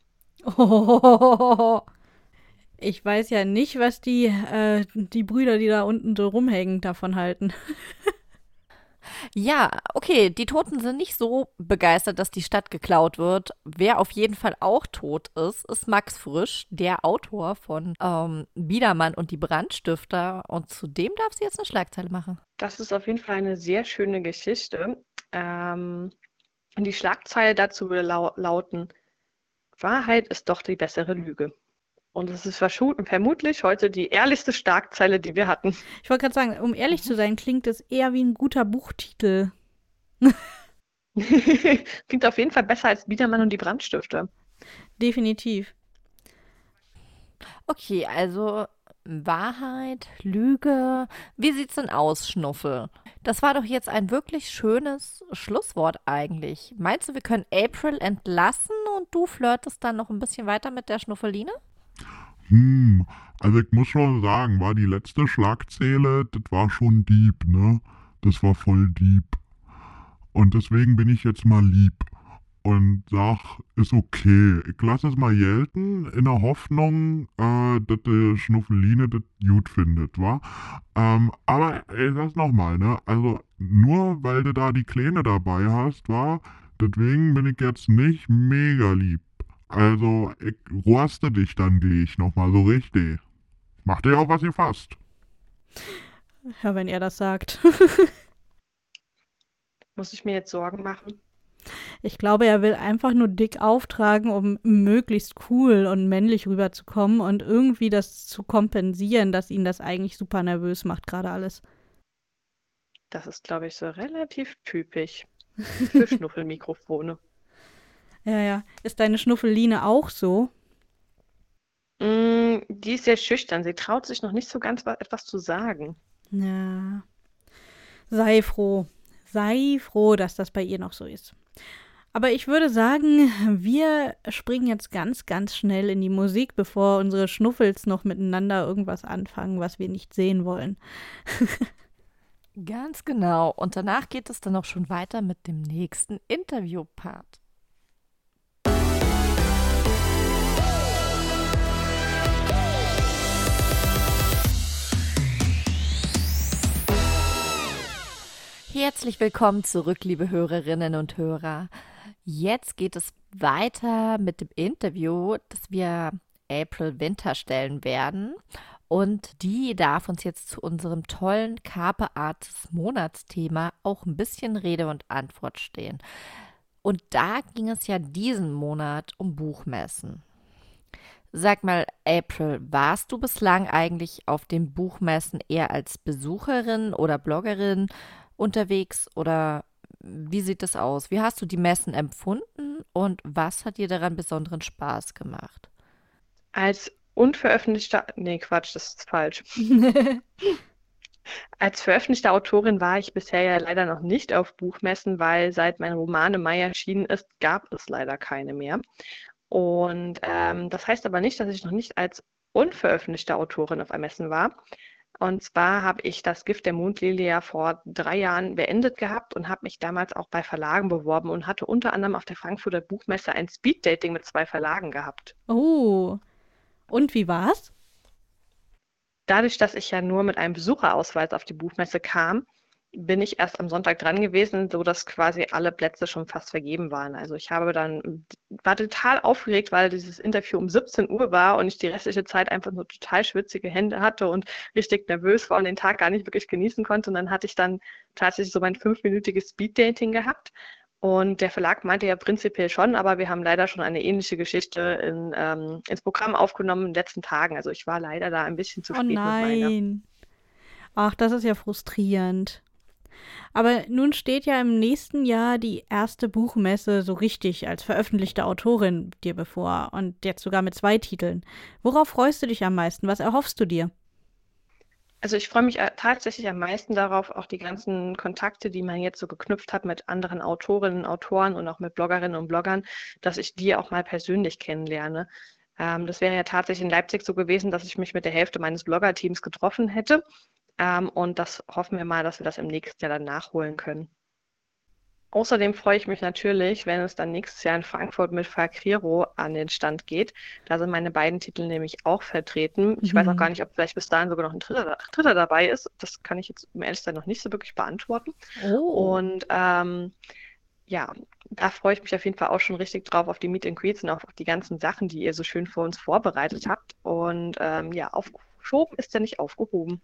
Oh, (laughs) ich weiß ja nicht, was die, äh, die Brüder, die da unten so rumhängen, davon halten. Ja, okay, die Toten sind nicht so begeistert, dass die Stadt geklaut wird. Wer auf jeden Fall auch tot ist, ist Max Frisch, der Autor von ähm, Biedermann und die Brandstifter. Und zu dem darf sie jetzt eine Schlagzeile machen. Das ist auf jeden Fall eine sehr schöne Geschichte. Ähm, die Schlagzeile dazu würde lau lauten, Wahrheit ist doch die bessere Lüge. Und es ist vermutlich heute die ehrlichste Starkzeile, die wir hatten. Ich wollte gerade sagen, um ehrlich zu sein, klingt es eher wie ein guter Buchtitel. (laughs) klingt auf jeden Fall besser als Biedermann und die Brandstifte. Definitiv. Okay, also Wahrheit, Lüge. Wie sieht's denn aus, Schnuffel? Das war doch jetzt ein wirklich schönes Schlusswort eigentlich. Meinst du, wir können April entlassen und du flirtest dann noch ein bisschen weiter mit der Schnuffeline? Hm, also ich muss schon sagen, war die letzte Schlagzeile, das war schon Dieb, ne? Das war voll Dieb. Und deswegen bin ich jetzt mal lieb und sag, ist okay. Ich lasse es mal gelten, in der Hoffnung, äh, dass die Schnuffeline das gut findet, wa? Ähm, aber ich sag's nochmal, ne? Also, nur weil du da die Kleine dabei hast, wa? Deswegen bin ich jetzt nicht mega lieb. Also, ich roste dich dann gleich nochmal so richtig. Macht ihr auch, was ihr fasst. Ja, wenn er das sagt. Muss ich mir jetzt Sorgen machen? Ich glaube, er will einfach nur dick auftragen, um möglichst cool und männlich rüberzukommen und irgendwie das zu kompensieren, dass ihn das eigentlich super nervös macht, gerade alles. Das ist, glaube ich, so relativ typisch für (laughs) Schnuffelmikrofone. Ja, ja. Ist deine Schnuffeline auch so? Mm, die ist sehr schüchtern. Sie traut sich noch nicht so ganz etwas zu sagen. Ja. Sei froh. Sei froh, dass das bei ihr noch so ist. Aber ich würde sagen, wir springen jetzt ganz, ganz schnell in die Musik, bevor unsere Schnuffels noch miteinander irgendwas anfangen, was wir nicht sehen wollen. ganz genau. Und danach geht es dann auch schon weiter mit dem nächsten Interviewpart. Herzlich willkommen zurück, liebe Hörerinnen und Hörer. Jetzt geht es weiter mit dem Interview, das wir April Winter stellen werden. Und die darf uns jetzt zu unserem tollen Carpe Arts Monatsthema auch ein bisschen Rede und Antwort stehen. Und da ging es ja diesen Monat um Buchmessen. Sag mal, April, warst du bislang eigentlich auf den Buchmessen eher als Besucherin oder Bloggerin unterwegs oder wie sieht das aus? Wie hast du die Messen empfunden und was hat dir daran besonderen Spaß gemacht? Als unveröffentlichter, nee, Quatsch, das ist falsch. (laughs) Als veröffentlichte Autorin war ich bisher ja leider noch nicht auf Buchmessen, weil seit mein Roman im Mai erschienen ist, gab es leider keine mehr. Und ähm, das heißt aber nicht, dass ich noch nicht als unveröffentlichte Autorin auf einem Messen war. Und zwar habe ich das Gift der Mondlilie ja vor drei Jahren beendet gehabt und habe mich damals auch bei Verlagen beworben und hatte unter anderem auf der Frankfurter Buchmesse ein Speeddating mit zwei Verlagen gehabt. Oh, und wie war's? Dadurch, dass ich ja nur mit einem Besucherausweis auf die Buchmesse kam, bin ich erst am Sonntag dran gewesen, so dass quasi alle Plätze schon fast vergeben waren. Also ich habe dann, war total aufgeregt, weil dieses Interview um 17 Uhr war und ich die restliche Zeit einfach nur total schwitzige Hände hatte und richtig nervös war und den Tag gar nicht wirklich genießen konnte. Und dann hatte ich dann tatsächlich so mein fünfminütiges Speeddating gehabt. Und der Verlag meinte ja prinzipiell schon, aber wir haben leider schon eine ähnliche Geschichte in, ähm, ins Programm aufgenommen in den letzten Tagen. Also ich war leider da ein bisschen zu oh spät nein. mit meiner. Ach, das ist ja frustrierend. Aber nun steht ja im nächsten Jahr die erste Buchmesse so richtig als veröffentlichte Autorin dir bevor und jetzt sogar mit zwei Titeln. Worauf freust du dich am meisten? Was erhoffst du dir? Also ich freue mich äh, tatsächlich am meisten darauf, auch die ganzen Kontakte, die man jetzt so geknüpft hat mit anderen Autorinnen, Autoren und auch mit Bloggerinnen und Bloggern, dass ich die auch mal persönlich kennenlerne. Ähm, das wäre ja tatsächlich in Leipzig so gewesen, dass ich mich mit der Hälfte meines Bloggerteams getroffen hätte. Ähm, und das hoffen wir mal, dass wir das im nächsten Jahr dann nachholen können. Außerdem freue ich mich natürlich, wenn es dann nächstes Jahr in Frankfurt mit Fakriro an den Stand geht. Da sind meine beiden Titel nämlich auch vertreten. Ich mhm. weiß auch mhm. gar nicht, ob vielleicht bis dahin sogar noch ein dritter, dritter, dabei ist. Das kann ich jetzt im Ehrlichkeit noch nicht so wirklich beantworten. Oh. Und ähm, ja, da freue ich mich auf jeden Fall auch schon richtig drauf auf die Meet and Greets und auch auf die ganzen Sachen, die ihr so schön für uns vorbereitet habt. Und ähm, ja, aufgeschoben ist ja nicht aufgehoben.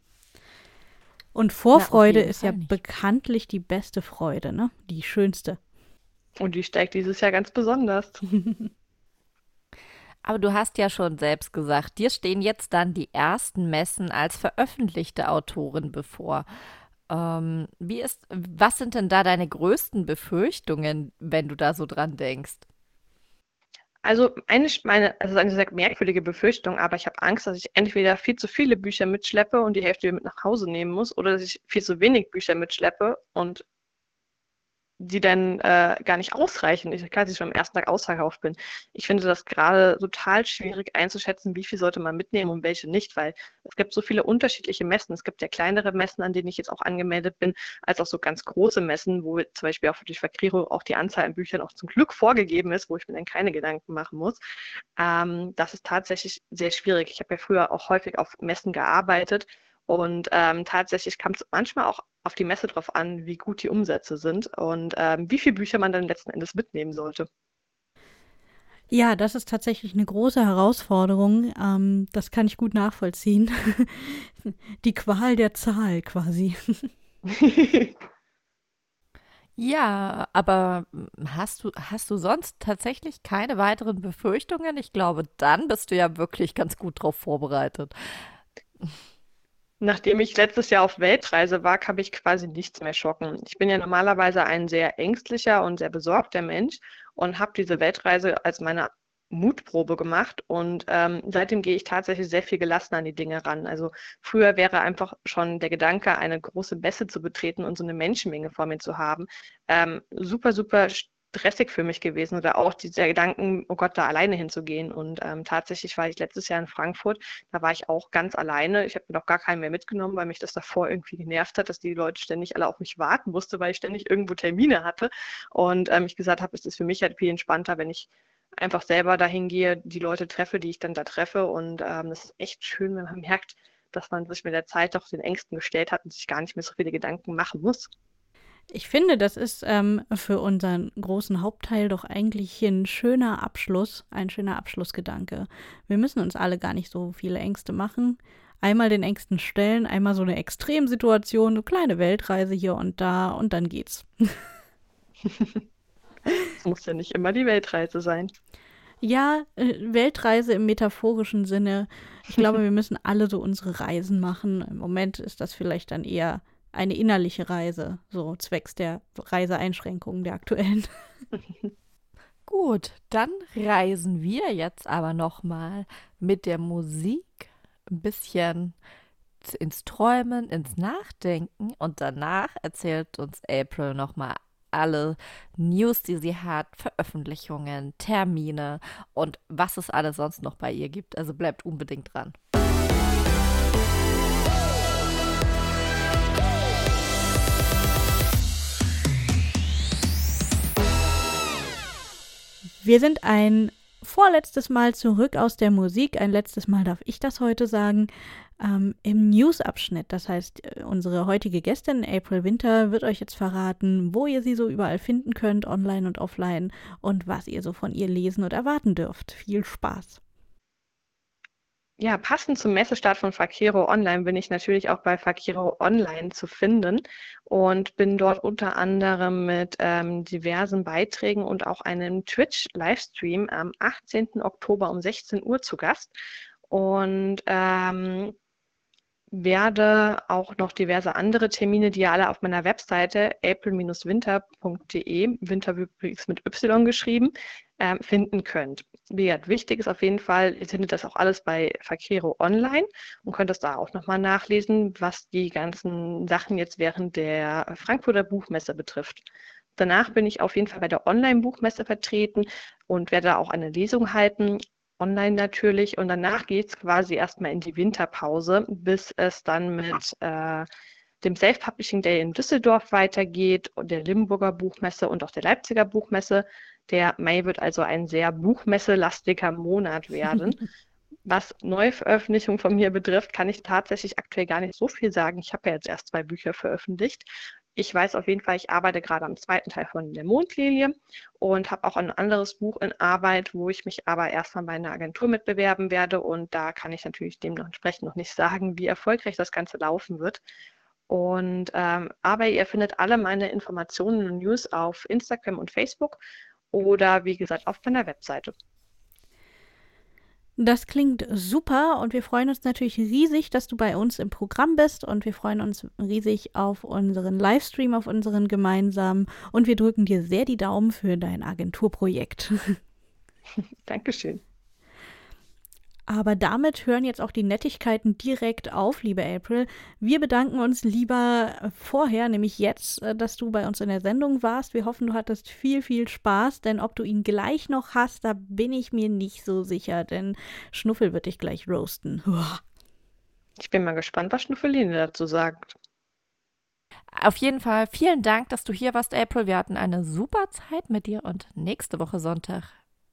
Und Vorfreude ist ja nicht. bekanntlich die beste Freude, ne? Die schönste. Und die steigt dieses Jahr ganz besonders. (laughs) Aber du hast ja schon selbst gesagt, dir stehen jetzt dann die ersten Messen als veröffentlichte Autorin bevor. Ähm, wie ist, was sind denn da deine größten Befürchtungen, wenn du da so dran denkst? Also eine, meine, also eine sehr merkwürdige Befürchtung, aber ich habe Angst, dass ich entweder viel zu viele Bücher mitschleppe und die Hälfte mit nach Hause nehmen muss, oder dass ich viel zu wenig Bücher mitschleppe und die dann äh, gar nicht ausreichen. Ich quasi schon am ersten Tag ausverkauft bin. Ich finde das gerade total schwierig einzuschätzen, wie viel sollte man mitnehmen und welche nicht, weil es gibt so viele unterschiedliche Messen. Es gibt ja kleinere Messen, an denen ich jetzt auch angemeldet bin, als auch so ganz große Messen, wo zum Beispiel auch durch Verkriro auch die Anzahl an Büchern auch zum Glück vorgegeben ist, wo ich mir dann keine Gedanken machen muss. Ähm, das ist tatsächlich sehr schwierig. Ich habe ja früher auch häufig auf Messen gearbeitet und ähm, tatsächlich kam es manchmal auch auf die Messe drauf an, wie gut die Umsätze sind und ähm, wie viele Bücher man dann letzten Endes mitnehmen sollte. Ja, das ist tatsächlich eine große Herausforderung. Ähm, das kann ich gut nachvollziehen. (laughs) die Qual der Zahl quasi. (laughs) Ja, aber hast du, hast du sonst tatsächlich keine weiteren Befürchtungen? Ich glaube, dann bist du ja wirklich ganz gut drauf vorbereitet. Nachdem ich letztes Jahr auf Weltreise war, kann mich quasi nichts mehr schocken. Ich bin ja normalerweise ein sehr ängstlicher und sehr besorgter Mensch und habe diese Weltreise als meine Mutprobe gemacht und ähm, seitdem gehe ich tatsächlich sehr viel gelassener an die Dinge ran. Also früher wäre einfach schon der Gedanke, eine große Messe zu betreten und so eine Menschenmenge vor mir zu haben, ähm, super, super stressig für mich gewesen oder auch dieser Gedanken, oh Gott, da alleine hinzugehen. Und ähm, tatsächlich war ich letztes Jahr in Frankfurt, da war ich auch ganz alleine. Ich habe mir noch gar keinen mehr mitgenommen, weil mich das davor irgendwie genervt hat, dass die Leute ständig alle auf mich warten mussten, weil ich ständig irgendwo Termine hatte. Und ähm, ich gesagt habe, es ist für mich halt viel entspannter, wenn ich einfach selber dahin gehe, die Leute treffe, die ich dann da treffe. Und ähm, das ist echt schön, wenn man merkt, dass man sich mit der Zeit doch den Ängsten gestellt hat und sich gar nicht mehr so viele Gedanken machen muss. Ich finde, das ist ähm, für unseren großen Hauptteil doch eigentlich ein schöner Abschluss, ein schöner Abschlussgedanke. Wir müssen uns alle gar nicht so viele Ängste machen. Einmal den Ängsten stellen, einmal so eine Extremsituation, eine kleine Weltreise hier und da und dann geht's. Es muss ja nicht immer die Weltreise sein. Ja, äh, Weltreise im metaphorischen Sinne. Ich glaube, wir müssen alle so unsere Reisen machen. Im Moment ist das vielleicht dann eher eine innerliche Reise, so zwecks der Reiseeinschränkungen der aktuellen. (laughs) Gut, dann reisen wir jetzt aber noch mal mit der Musik ein bisschen ins Träumen, ins Nachdenken und danach erzählt uns April noch mal alle News, die sie hat, Veröffentlichungen, Termine und was es alles sonst noch bei ihr gibt. Also bleibt unbedingt dran. Wir sind ein vorletztes Mal zurück aus der Musik. Ein letztes Mal darf ich das heute sagen. Ähm, Im News-Abschnitt. Das heißt, äh, unsere heutige Gästin, April Winter, wird euch jetzt verraten, wo ihr sie so überall finden könnt, online und offline, und was ihr so von ihr lesen und erwarten dürft. Viel Spaß! Ja, passend zum Messestart von Fakiro Online bin ich natürlich auch bei Fakiro Online zu finden und bin dort unter anderem mit ähm, diversen Beiträgen und auch einem Twitch-Livestream am 18. Oktober um 16 Uhr zu Gast. Und ähm, werde auch noch diverse andere Termine, die ihr alle auf meiner Webseite april-winter.de, Winter übrigens mit Y geschrieben, äh, finden könnt. Wie gesagt, wichtig ist auf jeden Fall, ihr findet das auch alles bei Fakiro online und könnt das da auch nochmal nachlesen, was die ganzen Sachen jetzt während der Frankfurter Buchmesse betrifft. Danach bin ich auf jeden Fall bei der Online-Buchmesse vertreten und werde auch eine Lesung halten online natürlich. Und danach geht es quasi erstmal in die Winterpause, bis es dann mit äh, dem Self-Publishing Day in Düsseldorf weitergeht und der Limburger Buchmesse und auch der Leipziger Buchmesse. Der Mai wird also ein sehr buchmesselastiger Monat werden. (laughs) Was Neuveröffentlichung von mir betrifft, kann ich tatsächlich aktuell gar nicht so viel sagen. Ich habe ja jetzt erst zwei Bücher veröffentlicht, ich weiß auf jeden Fall, ich arbeite gerade am zweiten Teil von der Mondlilie und habe auch ein anderes Buch in Arbeit, wo ich mich aber erstmal bei einer Agentur mitbewerben werde. Und da kann ich natürlich dementsprechend noch nicht sagen, wie erfolgreich das Ganze laufen wird. Und ähm, aber ihr findet alle meine Informationen und News auf Instagram und Facebook oder wie gesagt auf meiner Webseite. Das klingt super und wir freuen uns natürlich riesig, dass du bei uns im Programm bist und wir freuen uns riesig auf unseren Livestream, auf unseren gemeinsamen und wir drücken dir sehr die Daumen für dein Agenturprojekt. (laughs) Dankeschön. Aber damit hören jetzt auch die Nettigkeiten direkt auf, liebe April. Wir bedanken uns lieber vorher, nämlich jetzt, äh, dass du bei uns in der Sendung warst. Wir hoffen, du hattest viel, viel Spaß, denn ob du ihn gleich noch hast, da bin ich mir nicht so sicher, denn Schnuffel wird dich gleich roasten. Ich bin mal gespannt, was Schnuffeline dazu sagt. Auf jeden Fall vielen Dank, dass du hier warst, April. Wir hatten eine super Zeit mit dir und nächste Woche Sonntag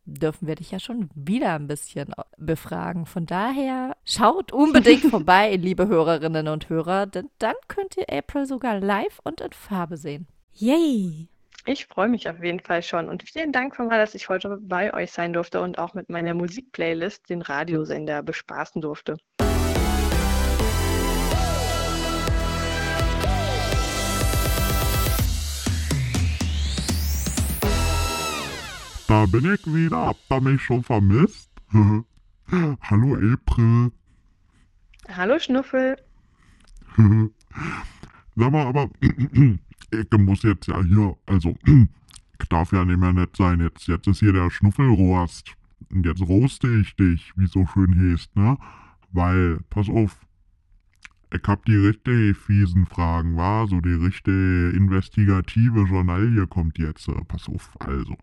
dürfen wir dich ja schon wieder ein bisschen befragen. Von daher schaut unbedingt (laughs) vorbei, liebe Hörerinnen und Hörer, denn dann könnt ihr April sogar live und in Farbe sehen. Yay! Ich freue mich auf jeden Fall schon und vielen Dank nochmal, dass ich heute bei euch sein durfte und auch mit meiner Musikplaylist den Radiosender bespaßen durfte. Da bin ich wieder. Habt ihr mich schon vermisst? (laughs) Hallo April. Hallo Schnuffel. (laughs) Sag mal, aber (clears throat) ich muss jetzt ja hier, also (clears throat) ich darf ja nicht mehr nett sein. Jetzt, jetzt ist hier der Schnuffelrost. Und jetzt roaste ich dich, wie so schön heißt, ne? Weil, pass auf, ich hab die richtig fiesen Fragen, war so die richtige investigative Journalie kommt jetzt. Pass auf, also.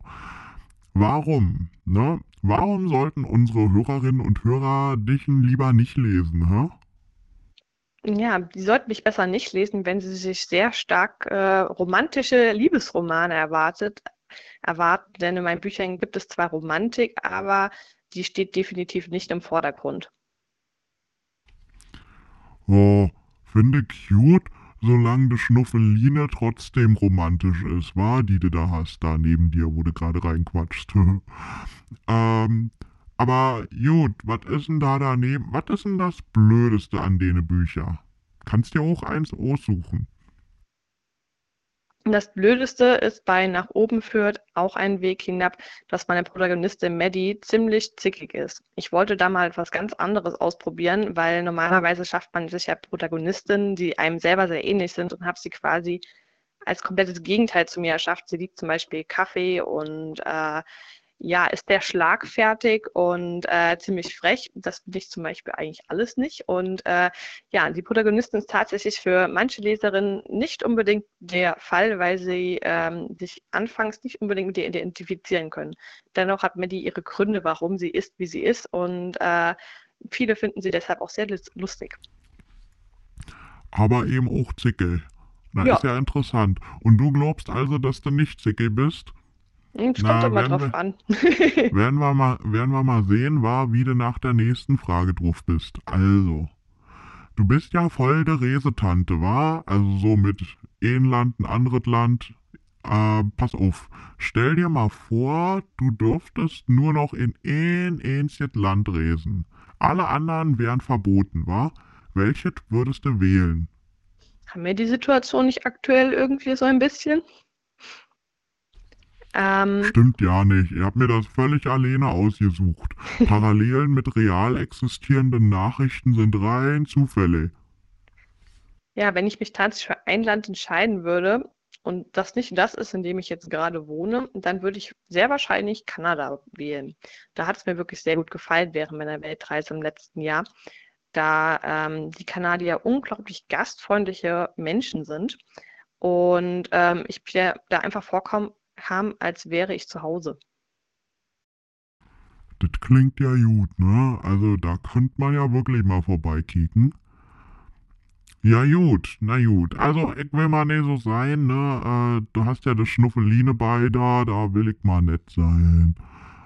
Warum, ne? Warum sollten unsere Hörerinnen und Hörer dich lieber nicht lesen, hä? Ja, die sollten mich besser nicht lesen, wenn sie sich sehr stark äh, romantische Liebesromane erwartet, erwarten. Denn in meinen Büchern gibt es zwar Romantik, aber die steht definitiv nicht im Vordergrund. Oh, finde cute, solange die Schnuffeline trotzdem romantisch ist, war, die du da hast, da neben dir, wo du gerade reinquatschst. (laughs) ähm, aber gut, was ist denn da daneben? Was ist denn das Blödeste an denen Bücher? Kannst dir auch eins aussuchen. Das Blödeste ist bei Nach oben führt auch ein Weg hinab, dass meine Protagonistin Maddie ziemlich zickig ist. Ich wollte da mal etwas ganz anderes ausprobieren, weil normalerweise schafft man sich ja Protagonistinnen, die einem selber sehr ähnlich sind und habe sie quasi als komplettes Gegenteil zu mir erschafft. Sie liebt zum Beispiel Kaffee und äh, ja, ist der schlagfertig und äh, ziemlich frech. Das bin ich zum Beispiel eigentlich alles nicht. Und äh, ja, die Protagonistin ist tatsächlich für manche Leserinnen nicht unbedingt der Fall, weil sie ähm, sich anfangs nicht unbedingt mit ihr identifizieren können. Dennoch hat Maddie ihre Gründe, warum sie ist, wie sie ist. Und äh, viele finden sie deshalb auch sehr lustig. Aber eben auch zicke. Na, ja. ist ja interessant. Und du glaubst also, dass du nicht zicke bist? Es kommt immer drauf wir, an. (laughs) werden, wir mal, werden wir mal sehen, war, wie du nach der nächsten Frage drauf bist. Also, du bist ja voll der Resetante, war? Also so mit ein Land, ein anderes Land. Äh, pass auf, stell dir mal vor, du dürftest nur noch in ein einziges Land resen. Alle anderen wären verboten, war? Welches würdest du wählen? Haben wir die Situation nicht aktuell irgendwie so ein bisschen? Ähm, Stimmt ja nicht. Ihr habt mir das völlig alleine ausgesucht. (laughs) Parallelen mit real existierenden Nachrichten sind rein Zufälle. Ja, wenn ich mich tatsächlich für ein Land entscheiden würde und das nicht das ist, in dem ich jetzt gerade wohne, dann würde ich sehr wahrscheinlich Kanada wählen. Da hat es mir wirklich sehr gut gefallen während meiner Weltreise im letzten Jahr, da ähm, die Kanadier unglaublich gastfreundliche Menschen sind und ähm, ich mir da einfach vorkomme, kam, als wäre ich zu Hause. Das klingt ja gut, ne? Also da könnte man ja wirklich mal vorbeikicken. Ja gut, na gut. Also ich will mal nicht so sein, ne? Äh, du hast ja das Schnuffeline bei da, da will ich mal nett sein.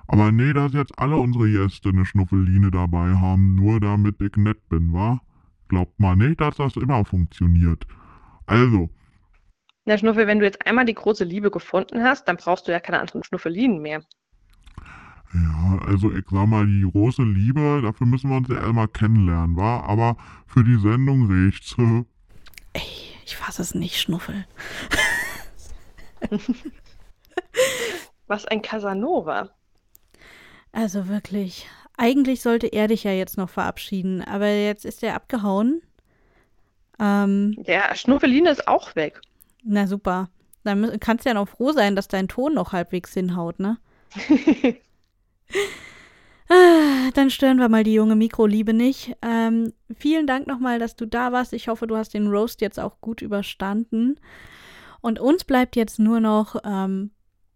Aber nee, dass jetzt alle unsere Gäste eine Schnuffeline dabei haben, nur damit ich nett bin, wa? Glaubt mal nicht, dass das immer funktioniert. Also, na, Schnuffel, wenn du jetzt einmal die große Liebe gefunden hast, dann brauchst du ja keine anderen Schnuffelinen mehr. Ja, also ich sag mal, die große Liebe, dafür müssen wir uns ja erstmal kennenlernen, wa? Aber für die Sendung riecht's. (laughs) Ey, ich fasse es nicht, Schnuffel. Was ein Casanova. Also wirklich. Eigentlich sollte er dich ja jetzt noch verabschieden, aber jetzt ist er abgehauen. Ähm, ja, Schnuffeline ist auch weg. Na super. Dann kannst du ja noch froh sein, dass dein Ton noch halbwegs hinhaut, ne? (laughs) ah, dann stören wir mal die junge Mikroliebe nicht. Ähm, vielen Dank nochmal, dass du da warst. Ich hoffe, du hast den Roast jetzt auch gut überstanden. Und uns bleibt jetzt nur noch, ähm,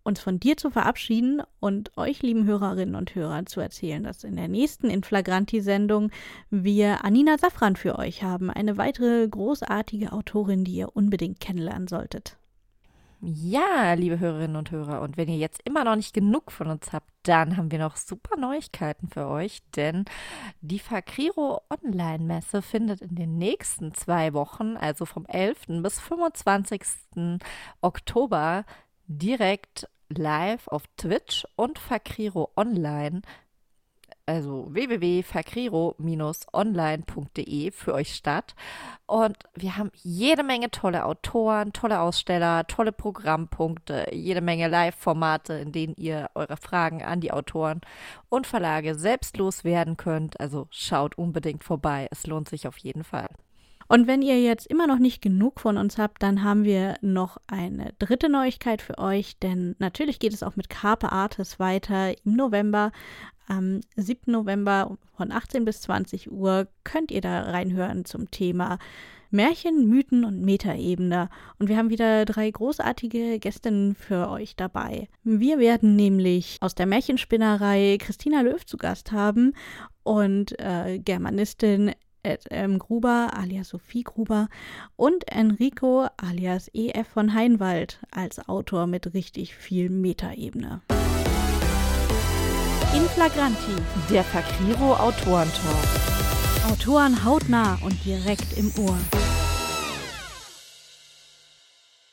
uns von dir zu verabschieden und euch, lieben Hörerinnen und Hörer, zu erzählen, dass in der nächsten Inflagranti-Sendung wir Anina Safran für euch haben. Eine weitere großartige Autorin, die ihr unbedingt kennenlernen solltet. Ja, liebe Hörerinnen und Hörer, und wenn ihr jetzt immer noch nicht genug von uns habt, dann haben wir noch super Neuigkeiten für euch, denn die Fakriro Online-Messe findet in den nächsten zwei Wochen, also vom 11. bis 25. Oktober, direkt live auf Twitch und Fakriro Online, also www.fakriro-online.de für euch statt. Und wir haben jede Menge tolle Autoren, tolle Aussteller, tolle Programmpunkte, jede Menge Live-Formate, in denen ihr eure Fragen an die Autoren und Verlage selbst loswerden könnt. Also schaut unbedingt vorbei, es lohnt sich auf jeden Fall. Und wenn ihr jetzt immer noch nicht genug von uns habt, dann haben wir noch eine dritte Neuigkeit für euch, denn natürlich geht es auch mit Carpe Artis weiter im November. Am 7. November von 18 bis 20 Uhr könnt ihr da reinhören zum Thema Märchen, Mythen und Metaebene. Und wir haben wieder drei großartige Gästinnen für euch dabei. Wir werden nämlich aus der Märchenspinnerei Christina Löw zu Gast haben und äh, Germanistin M. Gruber alias Sophie Gruber und Enrico alias EF von Heinwald als Autor mit richtig viel Metaebene. In Flagranti, Der Fakriro Autorentalk. Autoren hautnah und direkt im Ohr.